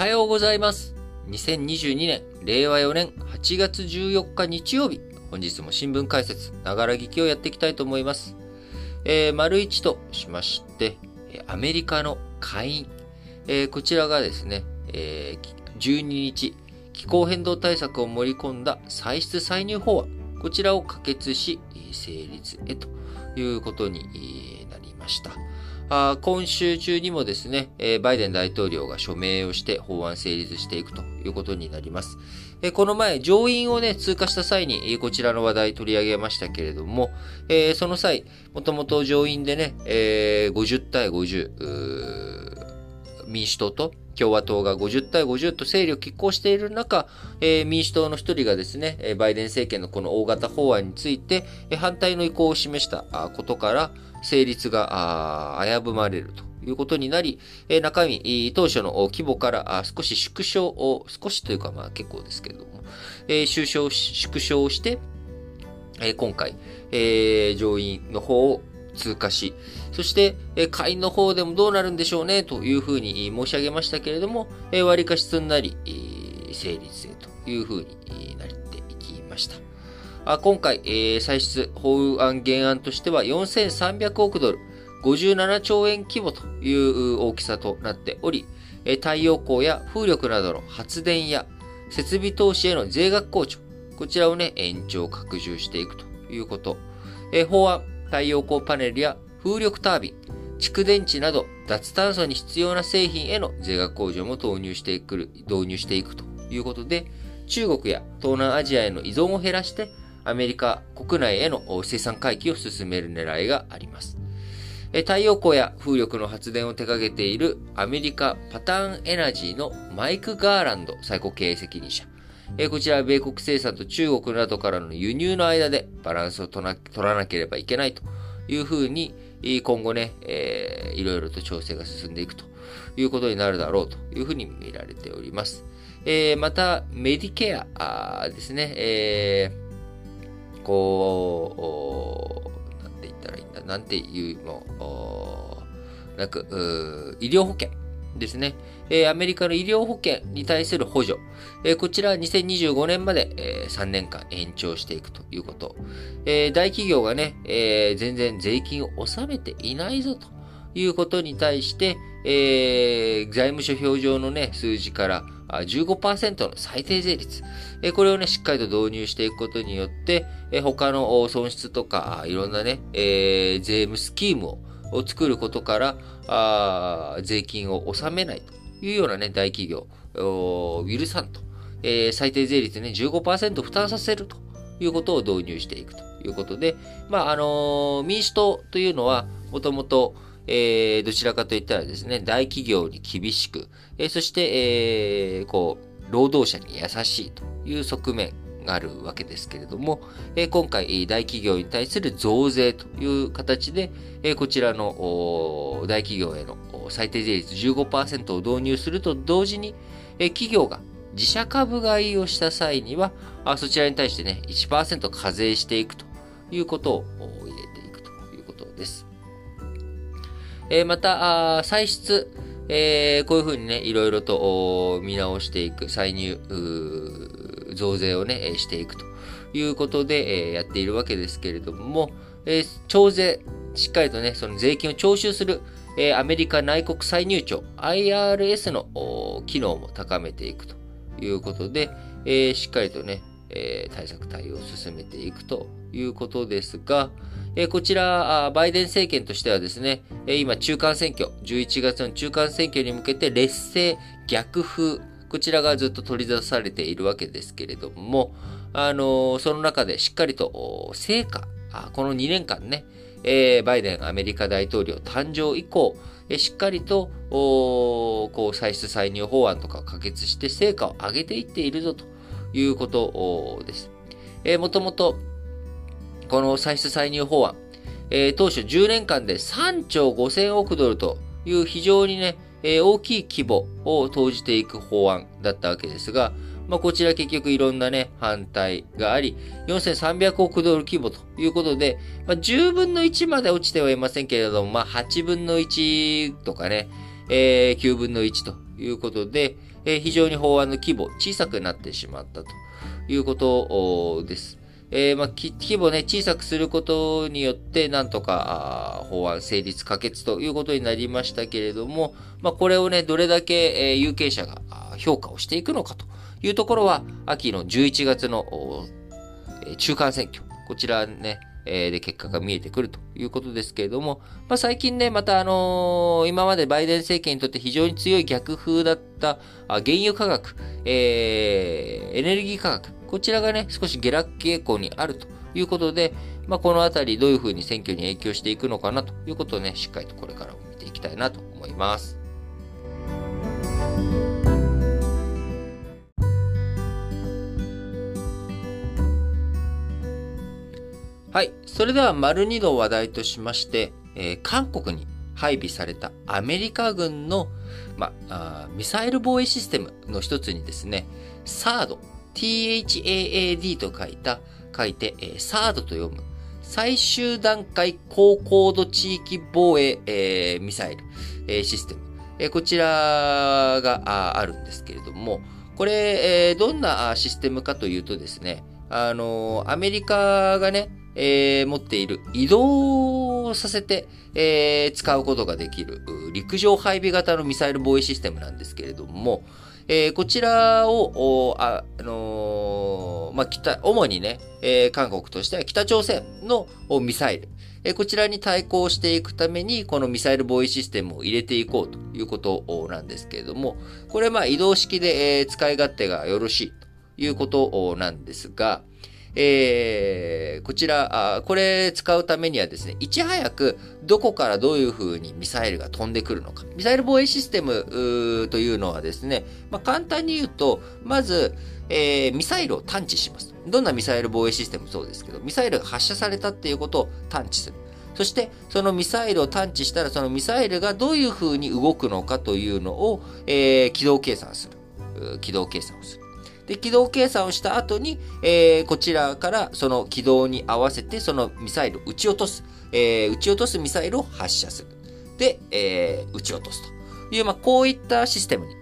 はようございます。2022年、令和4年8月14日日曜日、本日も新聞解説、ながら聞きをやっていきたいと思います。えー、丸一としまして、アメリカの下院、えーこちらがですね、えー12日、気候変動対策を盛り込んだ歳出歳入法案、こちらを可決し、成立へということになりました。今週中にもですね、バイデン大統領が署名をして法案成立していくということになります。この前、上院をね、通過した際に、こちらの話題取り上げましたけれども、その際、もともと上院でね、50対50、民主党と共和党が50対50と勢力拮抗している中、民主党の一人がですね、バイデン政権のこの大型法案について、反対の意向を示したことから、成立が危ぶまれるということになり、中身、当初の規模から少し縮小を、少しというかまあ結構ですけれども、縮小し縮小して、今回、上院の方を通過し、そして、え下院の方でもどうなるんでしょうね、というふうに申し上げましたけれども、えー割かしすんなり、成立へというふうになっていきました。今回、えー歳出法案原案としては4300億ドル、57兆円規模という大きさとなっており、太陽光や風力などの発電や設備投資への税額控除、こちらをね、延長拡充していくということ。え法案、太陽光パネルや風力タービン、蓄電池など脱炭素に必要な製品への税額控除も導入していく導入していくということで、中国や東南アジアへの依存を減らして、アメリカ国内への生産回帰を進める狙いがあります。太陽光や風力の発電を手掛けているアメリカパターンエナジーのマイク・ガーランド最高経営責任者。こちらは米国生産と中国などからの輸入の間でバランスを取らなければいけないというふうに、今後ね、えーいろいろと調整が進んでいくということになるだろうというふうに見られております。えーまた、メディケアですね、えーこう、おなんて言ったらいいんだ、なんていうの、なく、医療保険ですね。えーアメリカの医療保険に対する補助。えーこちらは2025年まで、えー3年間延長していくということ。え大企業がね、え全然税金を納めていないぞということに対して、え財務諸表上のね、数字から15%の最低税率。えこれをね、しっかりと導入していくことによって、え他の損失とか、いろんなね、えー税務スキームを作ることから、あ税金を納めないというようなね、大企業、お許さんと、えー最低税率ね、15%負担させるということを導入していくということで、まあ、あのー民主党というのは、もともと、えーどちらかといったらですね、大企業に厳しく、えーそして、えーこう、労働者に優しいという側面があるわけですけれども、え今回、大企業に対する増税という形で、えこちらの大企業への最低税率15%を導入すると同時に、え企業が自社株買いをした際には、あそちらに対してね、1%課税していくということを入れていくということです。えーまた、あ歳出、えーこういうふうにね、いろいろと見直していく、歳入、増税をね、していくということで、えーやっているわけですけれども、えー徴税、しっかりとね、その税金を徴収する、えーアメリカ内国歳入庁 IRS の機能も高めていくということで、えーしっかりとね、えー対策対応を進めていくということですが、こちら、バイデン政権としてはですね、今中間選挙、11月の中間選挙に向けて劣勢、逆風、こちらがずっと取り出されているわけですけれども、あのその中でしっかりと成果、この2年間ね、バイデンアメリカ大統領誕生以降、しっかりと、こう、歳出歳入法案とか可決して成果を上げていっているぞということです。もともと、この歳出歳入法案、えー当初10年間で3兆5000億ドルという非常にね、えー大きい規模を投じていく法案だったわけですが、まあ、こちら結局いろんなね、反対があり、4300億ドル規模ということで、まあ、10分の1まで落ちてはいませんけれども、まあ、8分の1とかね、えー9分の1ということで、えー、非常に法案の規模小さくなってしまったということです。えー、まあ、規模ね、小さくすることによって、なんとか、法案成立可決ということになりましたけれども、まあ、これをね、どれだけ、えー、有権者が評価をしていくのかというところは、秋の11月の、えー、中間選挙、こちらね、えー、で結果が見えてくるということですけれども、まあ、最近ね、またあのー、今までバイデン政権にとって非常に強い逆風だったあ原油価格、えー、エネルギー価格、こちらがね、少し下落傾向にあるということで、まあ、このあたりどういうふうに選挙に影響していくのかなということをね、しっかりとこれからも見ていきたいなと思います。はい。それでは、丸2の話題としまして、えー、韓国に配備されたアメリカ軍の、まあ、ミサイル防衛システムの一つにですね、サード THAAD と書いた、書いて、えー、サードと読む、最終段階高高度地域防衛、えー、ミサイル、えー、システム。えー、こちらがあるんですけれども、これ、えー、どんなシステムかというとですね、あのー、アメリカがね、えー、持っている移動させて、えー、使うことができる陸上配備型のミサイル防衛システムなんですけれども、えー、こちらを、あ、あのー、まあ、北、主にね、えー、韓国としては北朝鮮のミサイル、えー、こちらに対抗していくために、このミサイル防衛システムを入れていこうということなんですけれども、これま移動式で、えー、使い勝手がよろしいということなんですが、えー、こちらあ、これ使うためにはですね、いち早くどこからどういう風にミサイルが飛んでくるのか。ミサイル防衛システムというのはですね、まあ、簡単に言うと、まず、えー、ミサイルを探知します。どんなミサイル防衛システムもそうですけど、ミサイルが発射されたっていうことを探知する。そして、そのミサイルを探知したら、そのミサイルがどういう風に動くのかというのを、えー、軌道計算する。軌道計算をする。で、軌道計算をした後に、えー、こちらからその軌道に合わせてそのミサイルを撃ち落とす、えー、撃ち落とすミサイルを発射する。で、えー、撃ち落とすという、まあ、こういったシステムに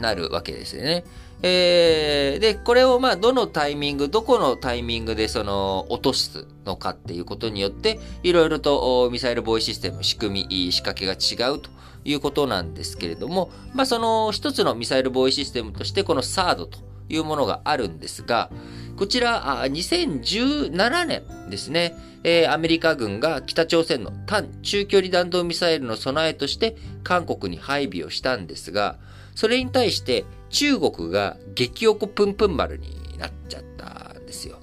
なるわけですよね。えー、で、これをまあ、どのタイミング、どこのタイミングでその、落とすのかっていうことによって、いろいろとミサイル防衛システム、仕組み、仕掛けが違うということなんですけれども、まあ、その一つのミサイル防衛システムとして、この SARD というものがあるんですが、こちら、2017年ですね、えー、アメリカ軍が北朝鮮の単中距離弾道ミサイルの備えとして韓国に配備をしたんですが、それに対して中国が激おこプンプン丸になっちゃったんですよ。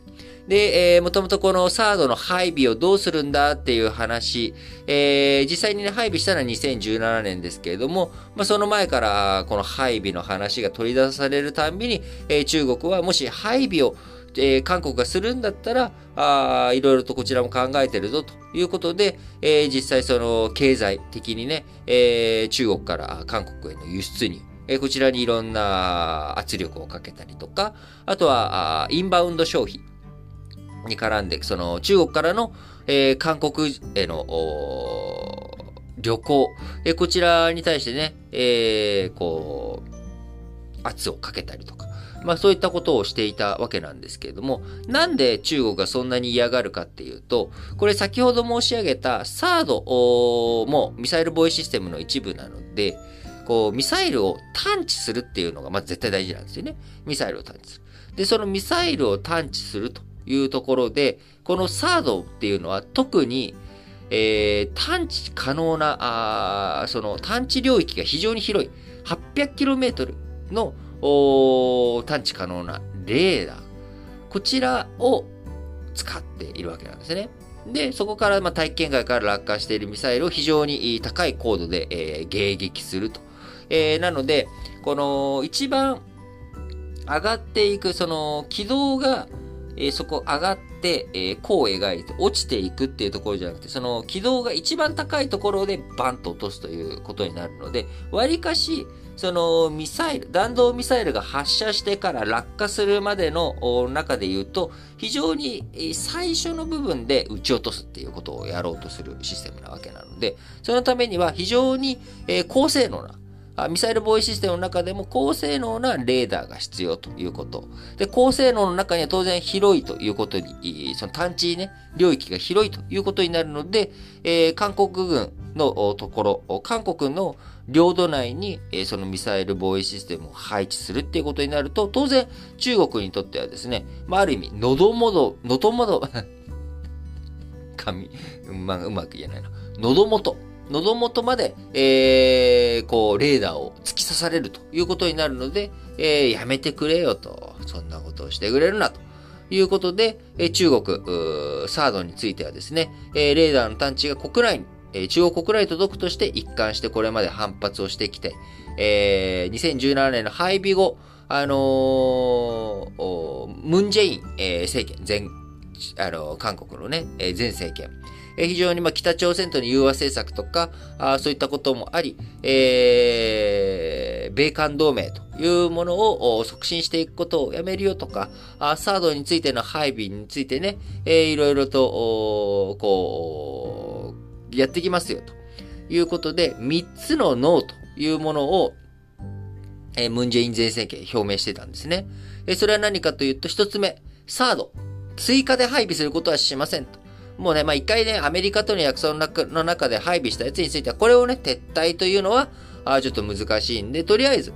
で、えー、もともとこのサードの配備をどうするんだっていう話、えー、実際にね、配備したのは2017年ですけれども、まあ、その前からこの配備の話が取り出されるたんびに、えー、中国はもし配備をえー、韓国がするんだったら、あいろいろとこちらも考えてるぞということで、えー、実際その経済的にね、えー、中国から韓国への輸出に、えー、こちらにいろんな圧力をかけたりとか、あとはあインバウンド消費。に絡んで、その中国からの、えー、韓国への旅行、えー、こちらに対してね、えー、こう、圧をかけたりとか、まあそういったことをしていたわけなんですけれども、なんで中国がそんなに嫌がるかっていうと、これ先ほど申し上げたサードもミサイル防衛システムの一部なので、こう、ミサイルを探知するっていうのがまず絶対大事なんですよね。ミサイルを探知する。で、そのミサイルを探知するというところで、このサードっていうのは特に、えー、探知可能な、あその探知領域が非常に広い。800km の探知可能なレーダー。こちらを使っているわけなんですね。で、そこから、まあ、体験外から落下しているミサイルを非常に高い高度で、えー、迎撃すると。えー、なので、この一番上がっていく、その軌道がえー、そこ上がって、えー、弧を描いて落ちていくっていうところじゃなくて、その軌道が一番高いところでバンと落とすということになるので、割かし、そのミサイル、弾道ミサイルが発射してから落下するまでの中で言うと、非常に最初の部分で撃ち落とすっていうことをやろうとするシステムなわけなので、そのためには非常に高性能なミサイル防衛システムの中でも高性能なレーダーが必要ということ。で、高性能の中には当然広いということに、その探知ね、領域が広いということになるので、えー、韓国軍のところ、韓国の領土内に、えー、そのミサイル防衛システムを配置するっていうことになると、当然中国にとってはですね、まあ、ある意味、喉元、喉元、髪、まあ、うまく言えないな。喉元。喉元まで、えー、こう、レーダーを突き刺されるということになるので、えー、やめてくれよと。そんなことをしてくれるなと。いうことで、えー、中国、サードについてはですね、えー、レーダーの探知が国内に、えー、中国国内に届くとして一貫してこれまで反発をしてきて、えー、2017年の配備後、あの、ムンジェイン、えー、政権、前、あの、韓国のね、えー、前政権、え非常にま北朝鮮との融和政策とか、あそういったこともあり、えー、米韓同盟というものを促進していくことをやめるよとか、あサードについての配備についてね、えー、いろいろと、こう、やってきますよということで、3つのノーというものを、え、ムンジェイン前政権表明してたんですね。え、それは何かというと、1つ目、サード。追加で配備することはしませんと。もうね、まあ一回ね、アメリカとの約束の中で配備したやつについては、これをね、撤退というのは、あちょっと難しいんで、とりあえず、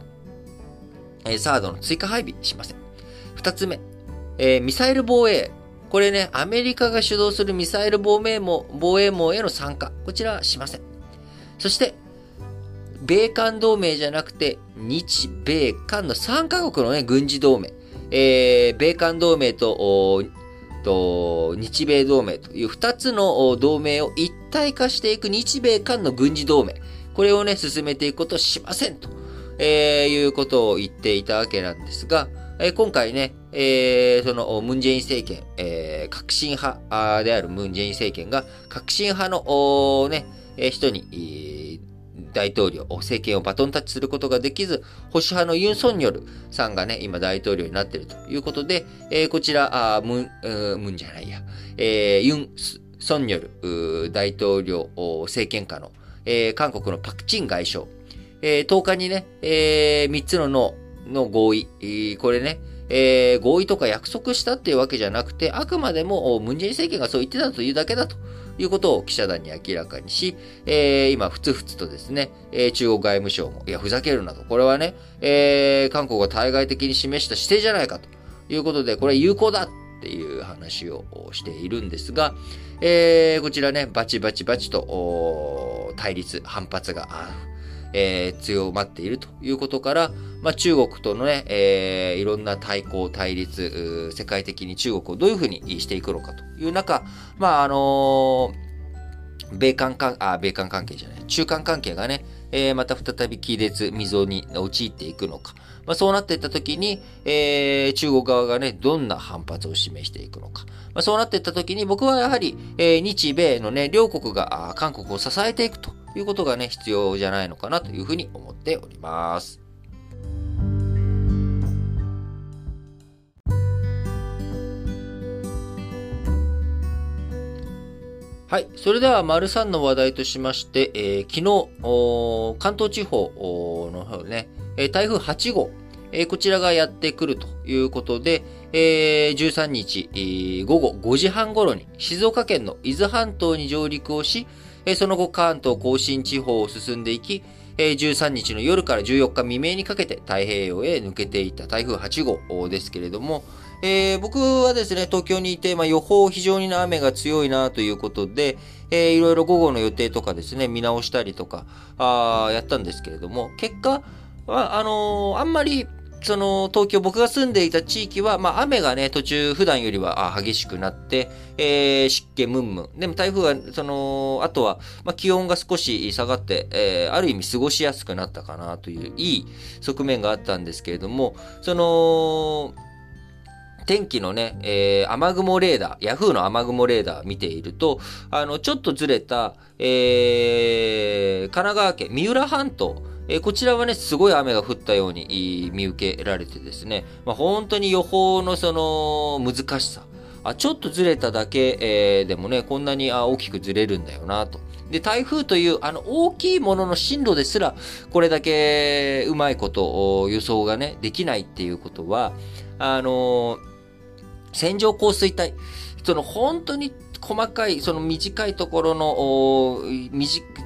えー、サードの追加配備しません。二つ目、えー、ミサイル防衛。これね、アメリカが主導するミサイル防衛網防衛網への参加。こちらはしません。そして、米韓同盟じゃなくて、日米韓の3カ国のね、軍事同盟。えー、米韓同盟と、と、日米同盟という二つの同盟を一体化していく日米間の軍事同盟。これをね、進めていくことをしませんと、えー、いうことを言っていたわけなんですが、えー、今回ね、えー、そのムンジェイン政権、えー、革新派であるムンジェイン政権が革新派のね、人に、大統領、政権をバトンタッチすることができず、保守派のユン・ソンニョルさんがね、今大統領になっているということで、えー、こちら、あムン、ムンじゃないや、えー、ユン・ソンニョル大統領政権下の、えー、韓国のパクチン外相、えー、10日にね、えー、3つのノーの合意、これね、えー、合意とか約束したっていうわけじゃなくて、あくまでもムンジェイン政権がそう言ってたというだけだと。いうことを記者団に明らかにし、えー、今、ふつふつとですね、えー、中国外務省も、いや、ふざけるなと。これはね、えー、韓国が対外的に示した姿勢じゃないかということで、これは有効だっていう話をしているんですが、えー、こちらね、バチバチバチと、対立、反発が、えー、強まっているということから、まあ、中国とのね、えー、いろんな対抗、対立、世界的に中国をどういうふうにしていくのかという中、まあ、あのー、米韓関、あ、米韓関係じゃない、中韓関係がね、えー、また再び亀裂、溝に陥っていくのか。まあ、そうなっていったときに、えー、中国側がね、どんな反発を示していくのか。まあ、そうなっていったときに、僕はやはり、えー、日米のね、両国が韓国を支えていくということがね、必要じゃないのかなというふうに思っております。はい。それでは、丸3の話題としまして、えー、昨日、関東地方の方ね、台風8号、え、こちらがやってくるということで、えー、13日、午後5時半頃に静岡県の伊豆半島に上陸をし、え、その後関東甲信地方を進んでいき、えー、13日の夜から14日未明にかけて太平洋へ抜けていった台風8号ですけれども、えー、僕はですね、東京にいて、まあ、予報非常に雨が強いなということで、えー、いろいろ午後の予定とかですね、見直したりとか、あやったんですけれども、結果、は、あのー、あんまり、その、東京、僕が住んでいた地域は、まあ、雨がね、途中、普段よりは激しくなって、えー、湿気ムンムン。でも台風は、その、あとは、まあ、気温が少し下がって、えー、ある意味過ごしやすくなったかなという、いい側面があったんですけれども、その、天気のね、えー、雨雲レーダー、ヤフーの雨雲レーダー見ていると、あの、ちょっとずれた、えー、神奈川県、三浦半島、え、こちらはね、すごい雨が降ったように見受けられてですね、まあ、本当に予報のその難しさ、あちょっとずれただけ、えー、でもね、こんなにあ大きくずれるんだよな、と。で、台風というあの大きいものの進路ですら、これだけうまいこと予想がね、できないっていうことは、あのー、線状降水帯、その本当に細かい、その短いところの、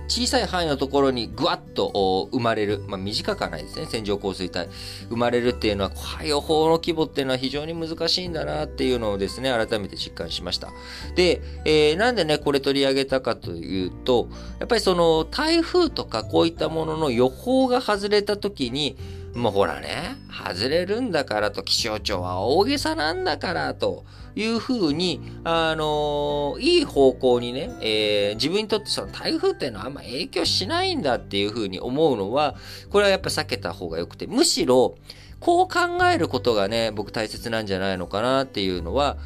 小さい範囲のところにぐわっと生まれる。まあ、短くはないですね。線状降水帯。生まれるっていうのは、予報の規模っていうのは非常に難しいんだなっていうのをですね、改めて実感しました。で、えー、なんでね、これ取り上げたかというと、やっぱりその台風とかこういったものの予報が外れた時に、もうほらね、外れるんだからと、気象庁は大げさなんだからというふうに、あのー、いい方向にね、えー、自分にとってその台風っていうのはあんま影響しないんだっていうふうに思うのは、これはやっぱ避けた方がよくて、むしろ、こう考えることがね、僕大切なんじゃないのかなっていうのは、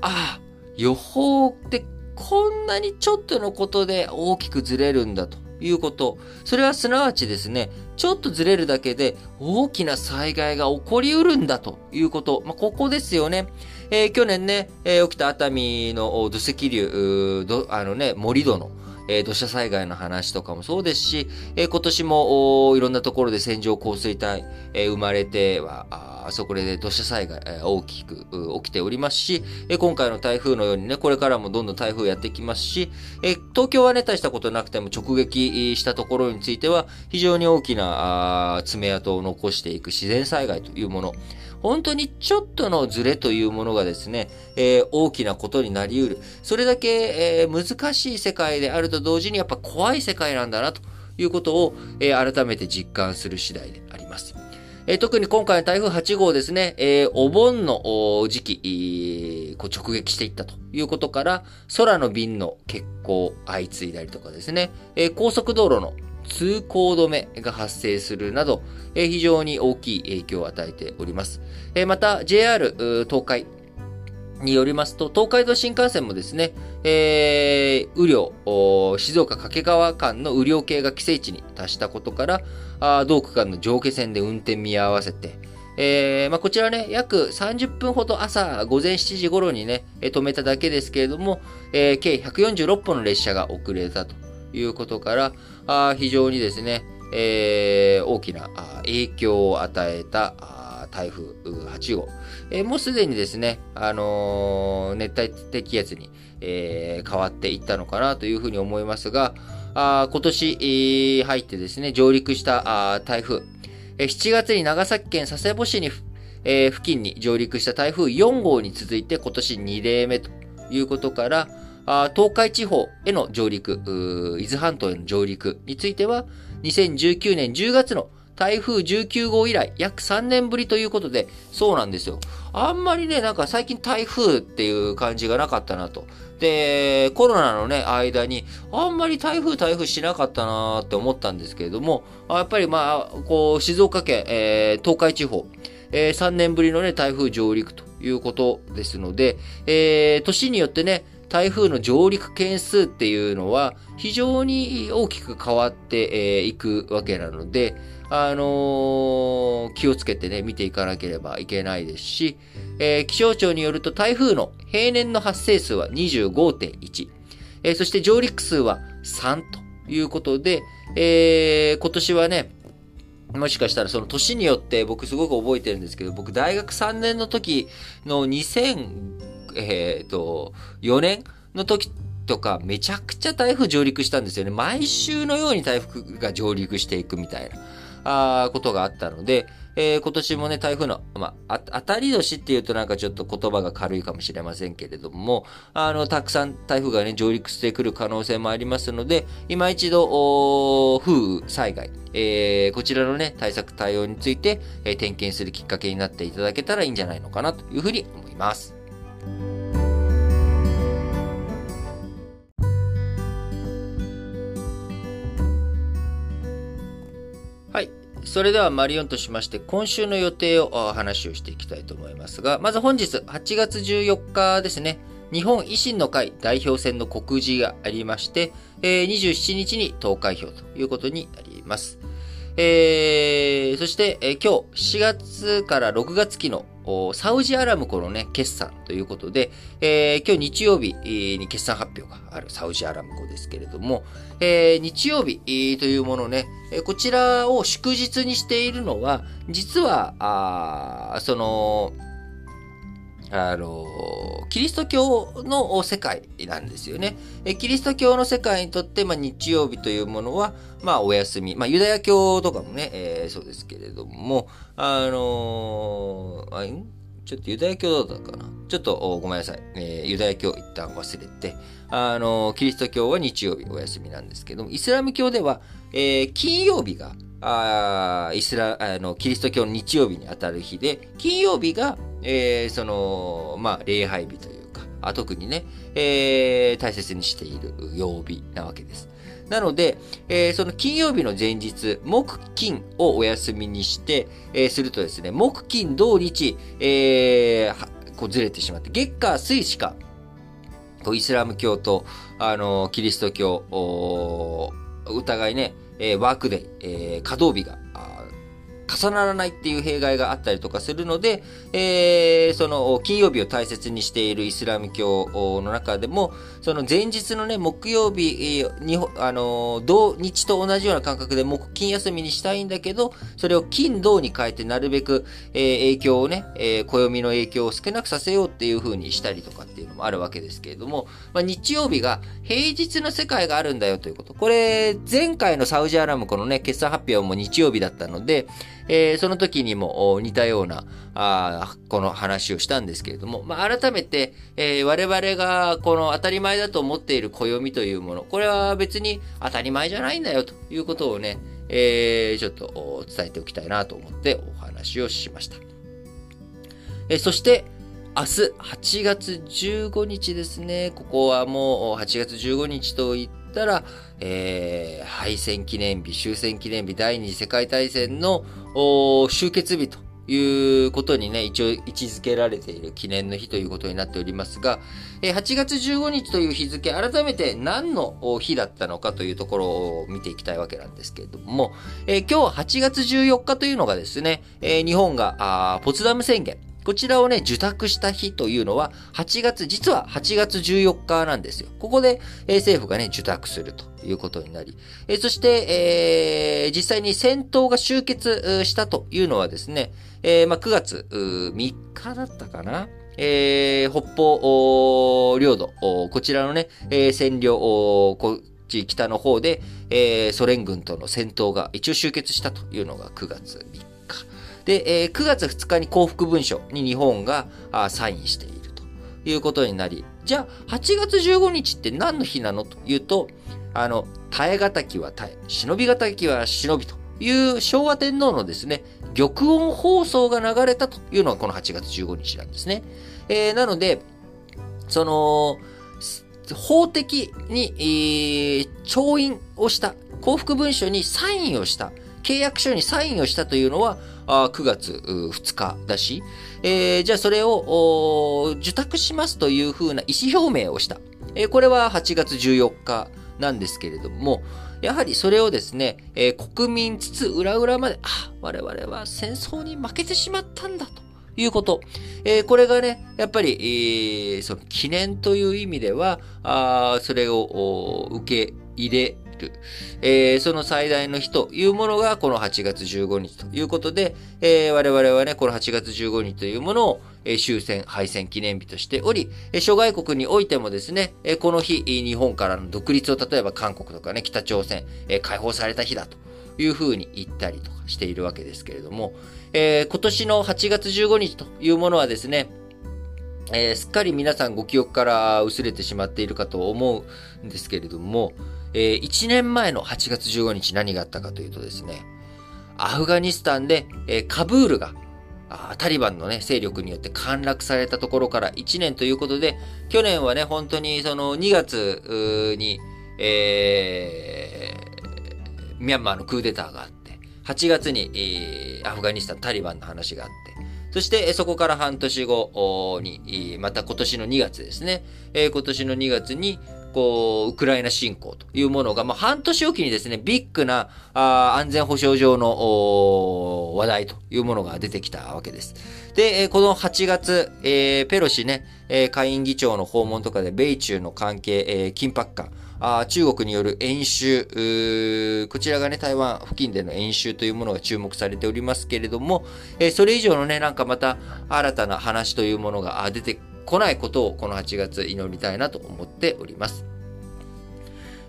ああ、予報ってこんなにちょっとのことで大きくずれるんだと。いうこと。それはすなわちですね、ちょっとずれるだけで大きな災害が起こりうるんだということ。まあ、ここですよね。えー、去年ね、えー、起きた熱海の土石流、あのね、盛り土の、えー、土砂災害の話とかもそうですし、えー、今年もいろんなところで線状降水帯、えー、生まれては、あそこで土砂災害、え、大きく起きておりますし、え、今回の台風のようにね、これからもどんどん台風やってきますし、え、東京はね、大したことなくても直撃したところについては、非常に大きなあ爪痕を残していく自然災害というもの、本当にちょっとのズレというものがですね、えー、大きなことになり得る。それだけ、えー、難しい世界であると同時にやっぱ怖い世界なんだなということを、えー、改めて実感する次第であります。え、特に今回の台風8号ですね、えー、お盆の時期、こう直撃していったということから、空の便の欠航相次いだりとかですね、えー、高速道路の通行止めが発生するなど、非常に大きい影響を与えております。また、JR 東海によりますと、東海道新幹線もですね、えー、雨量、静岡掛川間の雨量計が規制値に達したことから、同区間の上下線で運転見合わせて、えーまあ、こちらね、約30分ほど朝午前7時頃にね、止めただけですけれども、えー、計146本の列車が遅れたということから、非常にですね、えー、大きな影響を与えた台風8号。えー、もうすでにですね、あのー、熱帯低気圧に、え、変わっていったのかなというふうに思いますが、あ今年、入ってですね、上陸したあ台風、え、7月に長崎県佐世保市に、え、付近に上陸した台風4号に続いて今年2例目ということから、東海地方への上陸、伊豆半島への上陸については、2019年10月の台風19号以来、約3年ぶりということで、そうなんですよ。あんまりね、なんか最近台風っていう感じがなかったなと。で、コロナのね、間に、あんまり台風台風しなかったなって思ったんですけれども、やっぱりまあ、こう、静岡県、えー、東海地方、えー、3年ぶりのね、台風上陸ということですので、えー、年によってね、台風の上陸件数っていうのは非常に大きく変わっていくわけなので、あのー、気をつけてね、見ていかなければいけないですし、えー、気象庁によると台風の平年の発生数は25.1、えー、そして上陸数は3ということで、えー、今年はね、もしかしたらその年によって僕すごく覚えてるんですけど、僕大学3年の時の2000、えっ、ー、と、4年の時とか、めちゃくちゃ台風上陸したんですよね。毎週のように台風が上陸していくみたいな、あことがあったので、えー、今年もね、台風の、まあ、当たり年っていうとなんかちょっと言葉が軽いかもしれませんけれども、あの、たくさん台風がね、上陸してくる可能性もありますので、今一度、風雨災害、えー、こちらのね、対策対応について、えー、点検するきっかけになっていただけたらいいんじゃないのかなというふうに思います。はい。それではマリオンとしまして、今週の予定を話をしていきたいと思いますが、まず本日8月14日ですね、日本維新の会代表選の告示がありまして、27日に投開票ということになります。えー、そして、えー、今日4月から6月期のサウジアラムコのね、決算ということで、えー、今日日曜日に決算発表があるサウジアラムコですけれども、えー、日曜日というものね、こちらを祝日にしているのは、実は、あその、あの、キリスト教の世界なんですよね。えキリスト教の世界にとって、まあ、日曜日というものは、まあ、お休み。まあ、ユダヤ教とかもね、えー、そうですけれども、あのー、あちょっとユダヤ教だったかな？ちょっとごめんなさい。えー、ユダヤ教一旦忘れて、あの、キリスト教は日曜日お休みなんですけども、イスラム教では、えー、金曜日が、あイスラあのキリスト教の日曜日にあたる日で、金曜日が、えー、その、まあ、礼拝日というか、あ特にね、えー、大切にしている曜日なわけです。なので、えー、その金曜日の前日、木金をお休みにして、えー、するとですね、木金土日、えー、こうずれてしまって、月火水しか、こうイスラム教と、あの、キリスト教、お疑いね、えー、ワークデイ、えー、稼働日が重ならないっていう弊害があったりとかするので、えー、その金曜日を大切にしているイスラム教の中でも、その前日のね、木曜日に、あの、土日と同じような感覚で木金休みにしたいんだけど、それを金土に変えてなるべく、えー、影響をね、えー、暦の影響を少なくさせようっていう風にしたりとかっていうのもあるわけですけれども、まあ、日曜日が平日の世界があるんだよということ。これ、前回のサウジアラムコのね、決算発表も日曜日だったので、えー、その時にも似たような、あこの話をしたんですけれども、まあ、改めて、えー、我々がこの当たり前だと思っている暦というもの、これは別に当たり前じゃないんだよということをね、えー、ちょっと伝えておきたいなと思ってお話をしました。え、そして、明日8月15日ですね。ここはもう8月15日と言ったら、えー、敗戦記念日、終戦記念日、第二次世界大戦の終結日ということにね、一応位置づけられている記念の日ということになっておりますが、え、8月15日という日付、改めて何の日だったのかというところを見ていきたいわけなんですけれども、えー、今日8月14日というのがですね、えー、日本がポツダム宣言、こちらをね、受託した日というのは、8月、実は8月14日なんですよ。ここで、えー、政府がね、受託するということになり、えー、そして、えー、実際に戦闘が終結したというのはですね、えまあ、9月3日だったかなえ北方領土、こちらのね、え占領、こっち北の方で、えソ連軍との戦闘が一応終結したというのが9月3日。で、えー、9月2日に幸福文書に日本がサインしているということになり、じゃあ8月15日って何の日なのというと、あの、耐え難きは耐え、忍び難きは忍びという昭和天皇のですね、玉音放送が流れたというのがこの8月15日なんですね。えー、なので、その、法的に、えー、調印をした、幸福文書にサインをした、契約書にサインをしたというのは、あ9月2日だし、えー、じゃあそれを受託しますというふうな意思表明をした。えー、これは8月14日なんですけれども、やはりそれをですね、えー、国民つつ裏裏まで、あ、我々は戦争に負けてしまったんだと。いうこと。えー、これがね、やっぱり、えー、その記念という意味では、あそれを受け入れる、えー、その最大の日というものがこの8月15日ということで、えー、我々はね、この8月15日というものを、終戦、敗戦記念日としており、諸外国においてもですね、この日、日本からの独立を例えば韓国とかね、北朝鮮、解放された日だというふうに言ったりとかしているわけですけれども、え、今年の8月15日というものはですね、えー、すっかり皆さんご記憶から薄れてしまっているかと思うんですけれども、えー、1年前の8月15日何があったかというとですね、アフガニスタンで、えー、カブールがタリバンのね、勢力によって陥落されたところから1年ということで、去年はね、本当にその2月に、えー、ミャンマーのクーデターがあって、8月に、えー、アフガニスタン、タリバンの話があって、そして、そこから半年後に、また今年の2月ですね。今年の2月に、こう、ウクライナ侵攻というものが、まあ、半年おきにですね、ビッグなあ安全保障上の話題というものが出てきたわけです。で、えこの8月、えー、ペロシね、え下院議長の訪問とかで、米中の関係、えー、緊迫感、あ中国による演習、こちらがね、台湾付近での演習というものが注目されておりますけれども、えー、それ以上のね、なんかまた新たな話というものが出てこないことをこの8月祈りたいなと思っております。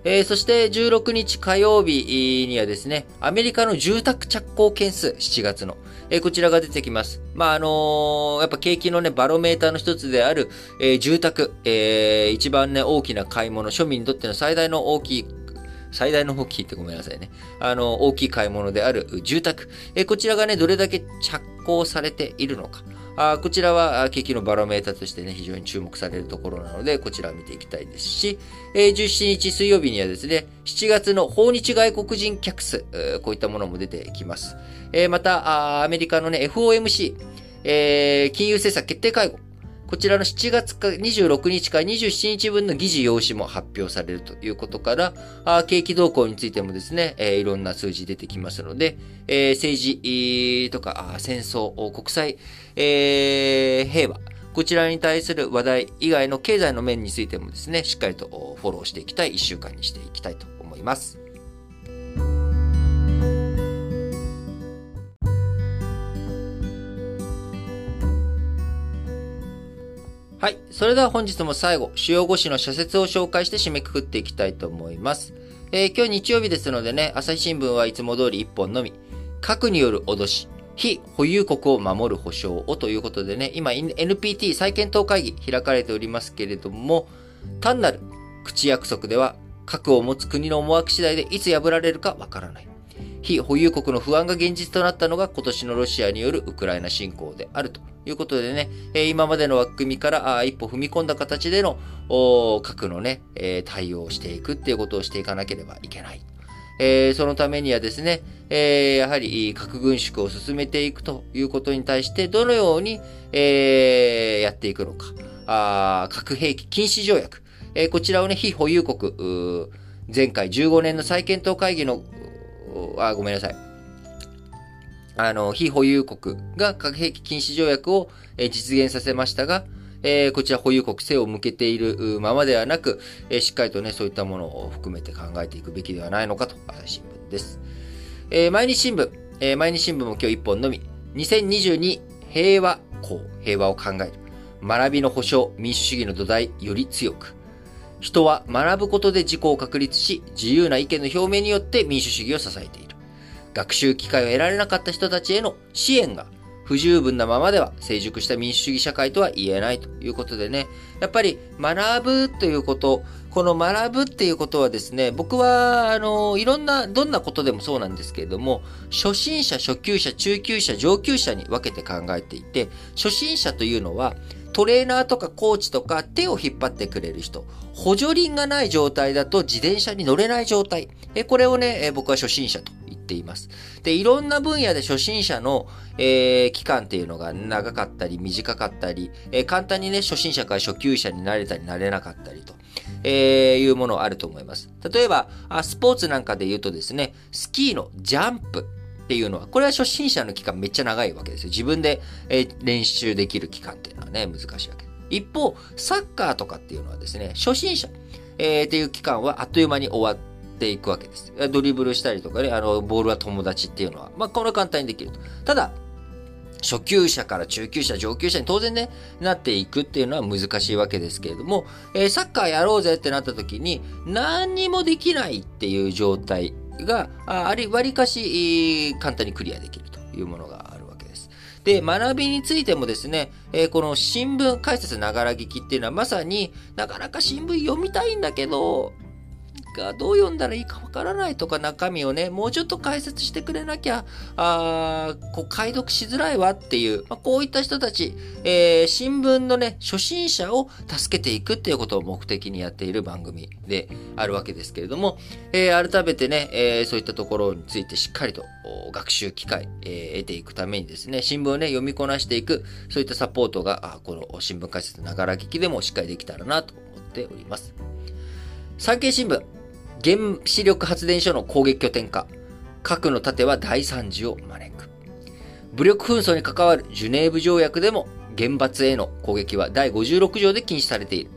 えー、そして16日火曜日にはですね、アメリカの住宅着工件数、7月の、えー、こちらが出てきます。まあ、あのー、やっぱ景気のね、バロメーターの一つである、え、住宅、えー、一番ね、大きな買い物、庶民にとっての最大の大きい最大の大きいってごめんなさいね。あの、大きい買い物である住宅。えこちらがね、どれだけ着工されているのか。あこちらは景気のバロメーターとしてね、非常に注目されるところなので、こちらを見ていきたいですし、えー、17日水曜日にはですね、7月の訪日外国人客数、こういったものも出てきます。えー、また、アメリカのね、FOMC、えー、金融政策決定会合、こちらの7月か26日から27日分の議事要旨も発表されるということから、あ景気動向についてもですね、えー、いろんな数字出てきますので、えー、政治とか戦争、国際、えー、平和、こちらに対する話題以外の経済の面についてもですね、しっかりとフォローしていきたい1週間にしていきたいと思います。はい。それでは本日も最後、主要語詞の社説を紹介して締めくくっていきたいと思います。えー、今日日曜日ですのでね、朝日新聞はいつも通り1本のみ、核による脅し、非保有国を守る保障をということでね、今 NPT 再検討会議開かれておりますけれども、単なる口約束では核を持つ国の思惑次第でいつ破られるかわからない。非保有国の不安が現実となったのが今年のロシアによるウクライナ侵攻であるということでね、今までの枠組みから一歩踏み込んだ形での核のね、対応をしていくっていうことをしていかなければいけない。えー、そのためにはですね、えー、やはり核軍縮を進めていくということに対してどのように、えー、やっていくのか。あ核兵器禁止条約。え、こちらをね、非保有国、前回15年の再検討会議のあ、ごめんなさい。あの、非保有国が核兵器禁止条約を、実現させましたが、えー、こちら保有国背を向けているままではなく、えー、しっかりとね、そういったものを含めて考えていくべきではないのかと、朝日新聞です。えー、毎日新聞、えー、毎日新聞も今日一本のみ、2022平和公、平和を考える。学びの保障、民主主義の土台、より強く。人は学ぶことで自己を確立し、自由な意見の表明によって民主主義を支えている。学習機会を得られなかった人たちへの支援が不十分なままでは成熟した民主主義社会とは言えないということでね、やっぱり学ぶということ、この学ぶっていうことはですね、僕は、あの、いろんな、どんなことでもそうなんですけれども、初心者、初級者、中級者、上級者に分けて考えていて、初心者というのは、トレーナーとかコーチとか手を引っ張ってくれる人、補助輪がない状態だと自転車に乗れない状態。えこれをね、え僕は初心者と言っています。で、いろんな分野で初心者の、えー、期間っていうのが長かったり短かったり、えー、簡単にね、初心者から初級者になれたりなれなかったりと。えー、いうものあると思います。例えば、スポーツなんかで言うとですね、スキーのジャンプ。っていうのは、これは初心者の期間めっちゃ長いわけですよ。自分で、え練習できる期間っていうのはね、難しいわけ。一方、サッカーとかっていうのはですね、初心者、えー、っていう期間はあっという間に終わっていくわけです。ドリブルしたりとかね、あの、ボールは友達っていうのは、まあ、これ簡単にできると。ただ、初級者から中級者、上級者に当然ね、なっていくっていうのは難しいわけですけれども、えー、サッカーやろうぜってなった時に、何にもできないっていう状態が、あり、割かし、簡単にクリアできるというものがあるわけです。で、学びについてもですね、えー、この新聞解説ながら聞きっていうのはまさになかなか新聞読みたいんだけど、がどう読んだらいいかわからないとか中身をね、もうちょっと解説してくれなきゃ、あこう解読しづらいわっていう、まあ、こういった人たち、えー、新聞のね、初心者を助けていくっていうことを目的にやっている番組であるわけですけれども、えー、改めてね、えー、そういったところについてしっかりと学習機会、え得ていくためにですね、新聞をね、読みこなしていく、そういったサポートが、あこの新聞解説ながら聞きでもしっかりできたらなと思っております。産経新聞、原子力発電所の攻撃拠点化。核の盾は大惨事を招く。武力紛争に関わるジュネーブ条約でも原発への攻撃は第56条で禁止されている。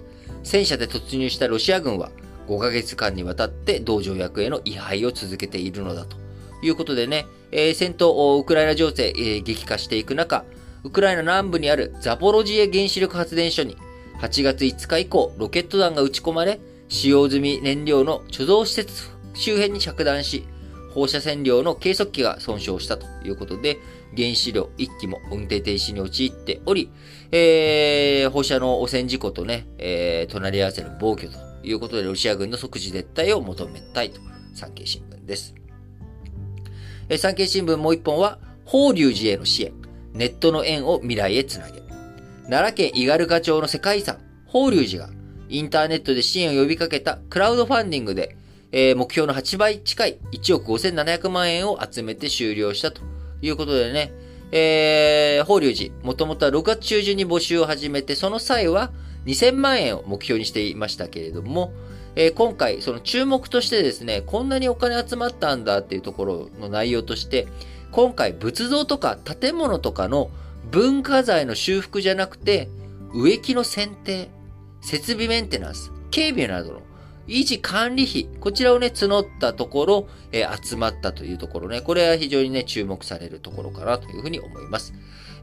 戦車で突入したロシア軍は5ヶ月間にわたって同条約への違反を続けているのだということでね、えー、戦闘、ウクライナ情勢、えー、激化していく中、ウクライナ南部にあるザポロジエ原子力発電所に8月5日以降、ロケット弾が撃ち込まれ、使用済み燃料の貯蔵施設周辺に着弾し、放射線量の計測器が損傷したということで、原子炉1機も運転停止に陥っており、えー、放射能汚染事故とね、えー、隣り合わせの暴挙ということで、ロシア軍の即時撤退を求めたいと、産経新聞です。えー、産経新聞もう一本は、法隆寺への支援、ネットの縁を未来へつなげ。奈良県伊賀賀町の世界遺産、法隆寺が、インターネットで支援を呼びかけたクラウドファンディングで、えー、目標の8倍近い1億5700万円を集めて終了したということでね、えー、法隆寺、もともとは6月中旬に募集を始めて、その際は2000万円を目標にしていましたけれども、えー、今回、その注目としてですね、こんなにお金集まったんだっていうところの内容として、今回仏像とか建物とかの文化財の修復じゃなくて、植木の剪定、設備メンテナンス、警備などの維持管理費、こちらをね、募ったところ、えー、集まったというところね、これは非常にね、注目されるところかなというふうに思います。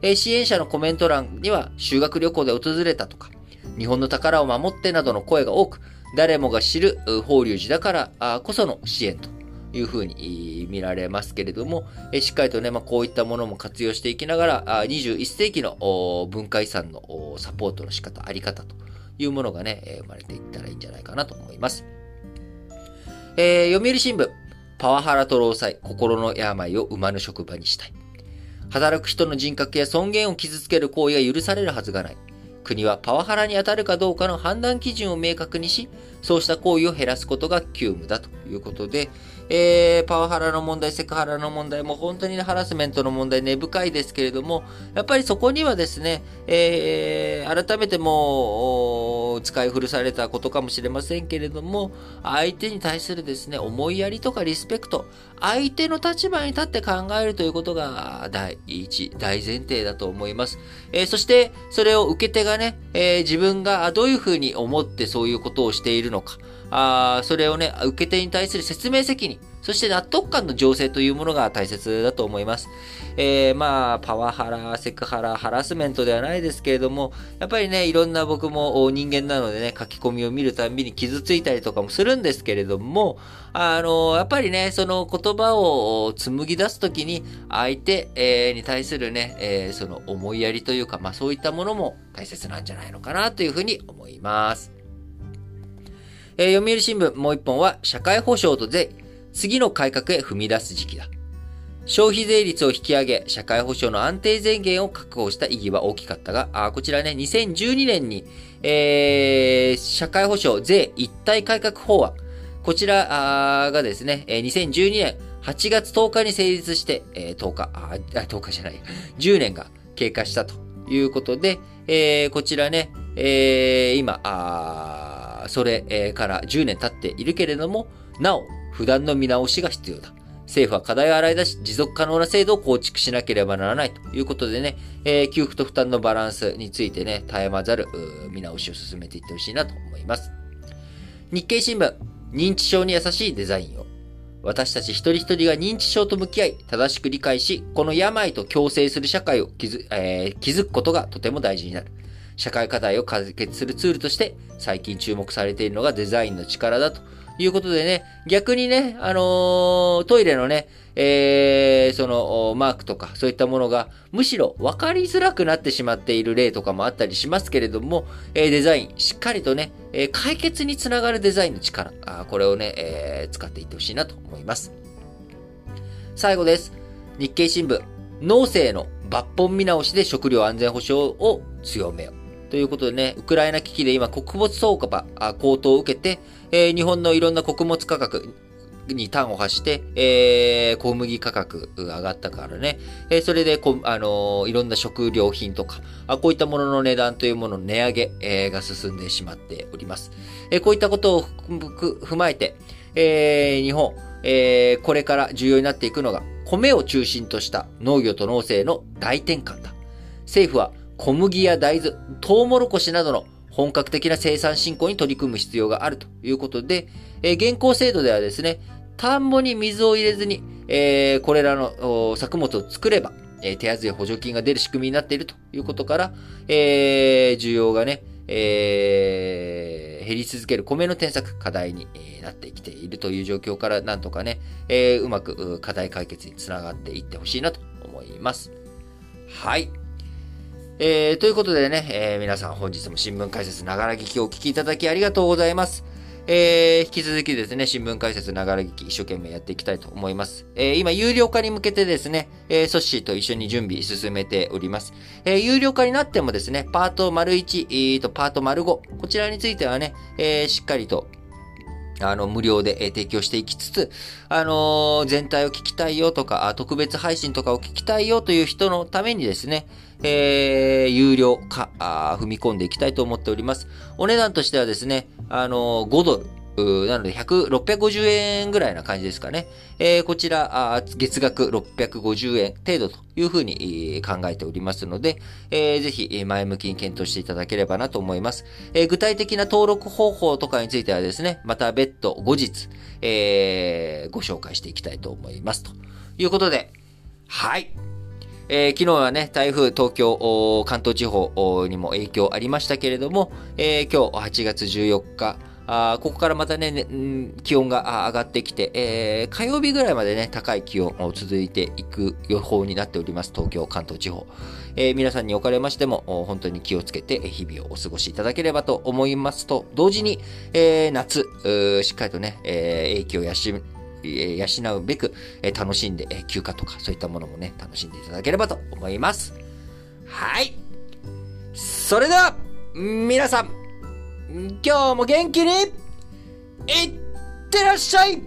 えー、支援者のコメント欄には、修学旅行で訪れたとか、日本の宝を守ってなどの声が多く、誰もが知る法隆寺だからこその支援というふうに見られますけれども、えしっかりとね、まあ、こういったものも活用していきながら、21世紀の文化遺産のサポートの仕方、あり方というものがね、生まれていったらいいんじゃないかなと思います。えー、読売新聞、パワハラと労災、心の病を馬の職場にしたい。働く人の人格や尊厳を傷つける行為が許されるはずがない。国はパワハラに当たるかどうかの判断基準を明確にし、そうした行為を減らすことが急務だということで、えー、パワハラの問題、セクハラの問題も本当にハラスメントの問題根深いですけれども、やっぱりそこにはですね、えー、改めてもう使い古されたことかもしれませんけれども、相手に対するですね、思いやりとかリスペクト、相手の立場に立って考えるということが第一、大前提だと思います。えー、そして、それを受け手がね、えー、自分がどういうふうに思ってそういうことをしているのか、あそれをね、受け手に対する説明責任、そして納得感の醸成というものが大切だと思います。えー、まあ、パワハラ、セクハラ、ハラスメントではないですけれども、やっぱりね、いろんな僕も人間なのでね、書き込みを見るたびに傷ついたりとかもするんですけれども、あの、やっぱりね、その言葉を紡ぎ出すときに、相手、えー、に対するね、えー、その思いやりというか、まあそういったものも大切なんじゃないのかなというふうに思います。えー、読売新聞もう一本は、社会保障と税、次の改革へ踏み出す時期だ。消費税率を引き上げ、社会保障の安定財源を確保した意義は大きかったが、あこちらね、2012年に、えー、社会保障税一体改革法案、こちらがですね、2012年8月10日に成立して、えー、10日あ、10日じゃない、10年が経過したということで、えー、こちらね、えー、今、あそれから10年経っているけれども、なお、不断の見直しが必要だ。政府は課題を洗い出し、持続可能な制度を構築しなければならないということでね、えー、給付と負担のバランスについてね、絶えまざる見直しを進めていってほしいなと思います。日経新聞、認知症に優しいデザインを。私たち一人一人が認知症と向き合い、正しく理解し、この病と共生する社会を築,、えー、築くことがとても大事になる。社会課題を解決するツールとして最近注目されているのがデザインの力だということでね、逆にね、あのー、トイレのね、えー、その、マークとか、そういったものが、むしろ分かりづらくなってしまっている例とかもあったりしますけれども、えー、デザイン、しっかりとね、えー、解決につながるデザインの力、あこれをね、えー、使っていってほしいなと思います。最後です。日経新聞、農政の抜本見直しで食料安全保障を強めよう。ということでね、ウクライナ危機で今穀物相場高騰を受けて、えー、日本のいろんな穀物価格、に端を発して、えー、小麦価格が上がったからね、えー、それでこ、あのー、いろんな食料品とか、あこういったものの値段というものの値上げ、えー、が進んでしまっております。え、こういったことを踏まえて、え、日本、え、これから重要になっていくのが、米を中心とした農業と農政の大転換だ。政府は小麦や大豆、トウモロコシなどの本格的な生産振興に取り組む必要があるということで、え、現行制度ではですね、田んぼに水を入れずに、えー、これらの作物を作れば、えー、手厚い補助金が出る仕組みになっているということから、えー、需要がね、えー、減り続ける米の転作、課題になってきているという状況から、なんとかね、えー、うまく課題解決につながっていってほしいなと思います。はい。えー、ということでね、えー、皆さん本日も新聞解説ながら聞きをお聞きいただきありがとうございます。えー、引き続きですね、新聞解説ながら聞き一生懸命やっていきたいと思います。えー、今、有料化に向けてですね、えー、ソッシーと一緒に準備進めております。えー、有料化になってもですね、パート丸1、えー、とパート丸5、こちらについてはね、えー、しっかりとあの、無料で提供していきつつ、あのー、全体を聞きたいよとか、特別配信とかを聞きたいよという人のためにですね、えー、有料化、踏み込んでいきたいと思っております。お値段としてはですね、あのー、5ドル。なので、100、650円ぐらいな感じですかね。えー、こちら、月額650円程度というふうに考えておりますので、えー、ぜひ前向きに検討していただければなと思います。えー、具体的な登録方法とかについてはですね、また別途後日、えー、ご紹介していきたいと思います。ということで、はい。えー、昨日はね、台風東京、関東地方にも影響ありましたけれども、えー、今日8月14日、あここからまたね、ね気温が上がってきて、えー、火曜日ぐらいまでね、高い気温を続いていく予報になっております。東京、関東地方。えー、皆さんにおかれましても、本当に気をつけて日々をお過ごしいただければと思いますと、同時に、えー、夏、しっかりとね、えー、影響やし、養うべく、え楽しんで、え休暇とかそういったものもね、楽しんでいただければと思います。はい。それでは、皆さん、今日も元気に、いってらっしゃい